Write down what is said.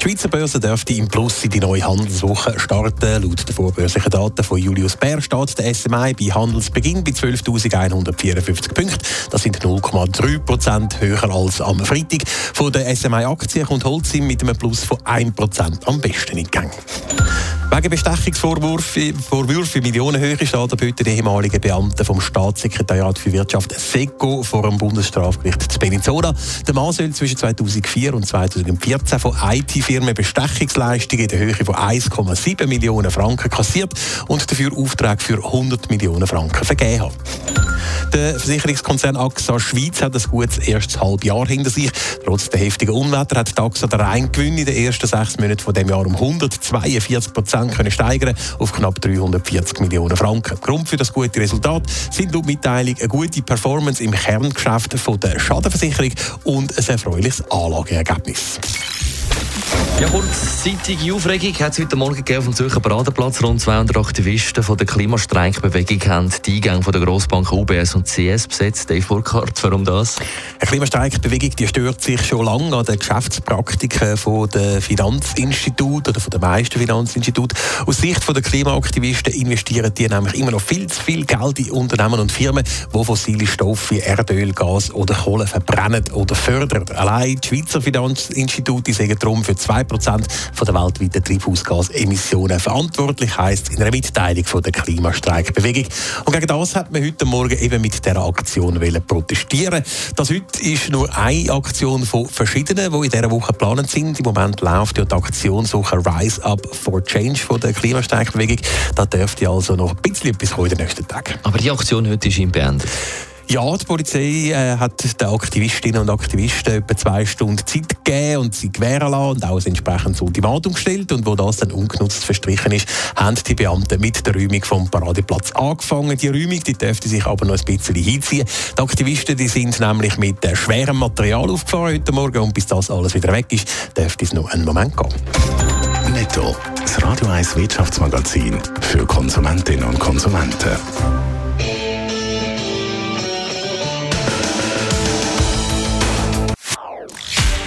Die Schweizer Börse dürfte im Plus in die neue Handelswoche starten. Laut den vorbörslichen Daten von Julius Bär steht der SMI bei Handelsbeginn bei 12.154 Punkten. Das sind 0,3 Prozent höher als am Freitag. Von der SMI-Aktie kommt Holcim mit einem Plus von 1 Prozent am besten in Gang. Wegen Bestechungsvorwürfe Vorwürfe in Millionenhöhe steht heute der ehemalige Beamte vom Staatssekretariat für Wirtschaft SECO vor dem Bundesstrafgericht zu Bellinzona. Der Mann soll zwischen 2004 und 2014 von IT-Firmen Bestechungsleistungen in der Höhe von 1,7 Millionen Franken kassiert und dafür Aufträge für 100 Millionen Franken vergeben haben. Der Versicherungskonzern AXA Schweiz hat ein gutes erstes Halbjahr hinter sich. Trotz der heftigen Unwetter hat die AXA den Reingewinn in den ersten sechs Monaten von dem Jahr um 142 Prozent können steigern auf knapp 340 Millionen Franken. Grund für das gute Resultat sind laut Mitteilung eine gute Performance im Kerngeschäft von der Schadenversicherung und ein erfreuliches Anlageergebnis. Ja, kurzzeitige Aufregung hat es heute Morgen auf dem Zürcher Paradeplatz. Rund 200 Aktivisten von der Klimastreikbewegung haben die Eingänge der Grossbanken UBS und CS besetzt. Dave Burkhardt, warum das? Eine Klimastreikbewegung die stört sich schon lange an den Geschäftspraktiken von der Finanzinstitute oder von den meisten Finanzinstituten. Aus Sicht der Klimaaktivisten investieren die nämlich immer noch viel zu viel Geld in Unternehmen und Firmen, die fossile Stoffe wie Erdöl, Gas oder Kohle verbrennen oder fördern. Allein die Schweizer Finanzinstitute sagen darum für 2% der weltweiten Treibhausgasemissionen verantwortlich, heisst in einer Mitteilung von der Klimastreikbewegung. Und gegen das hat man heute Morgen eben mit dieser Aktion protestieren Das heute ist nur eine Aktion von verschiedenen, die in dieser Woche geplant sind. Im Moment läuft ja die Aktionswoche Rise Up for Change von der Klimastreikbewegung. Da dürfte also noch ein bisschen etwas kommen in den nächsten Tagen. Aber die Aktion heute ist im beendet. Ja, die Polizei äh, hat den Aktivistinnen und Aktivisten etwa zwei Stunden Zeit gegeben und sie gewähren lassen und auch ein entsprechendes Ultimatum gestellt. Und wo das dann ungenutzt verstrichen ist, haben die Beamten mit der Räumung vom Paradeplatz angefangen. Die Räumung die dürfte sich aber noch ein bisschen hinziehen. Die Aktivisten die sind nämlich mit äh, schwerem Material aufgefahren heute Morgen und bis das alles wieder weg ist, dürfte es noch einen Moment gehen. Netto, das Radio 1 Wirtschaftsmagazin für Konsumentinnen und Konsumenten.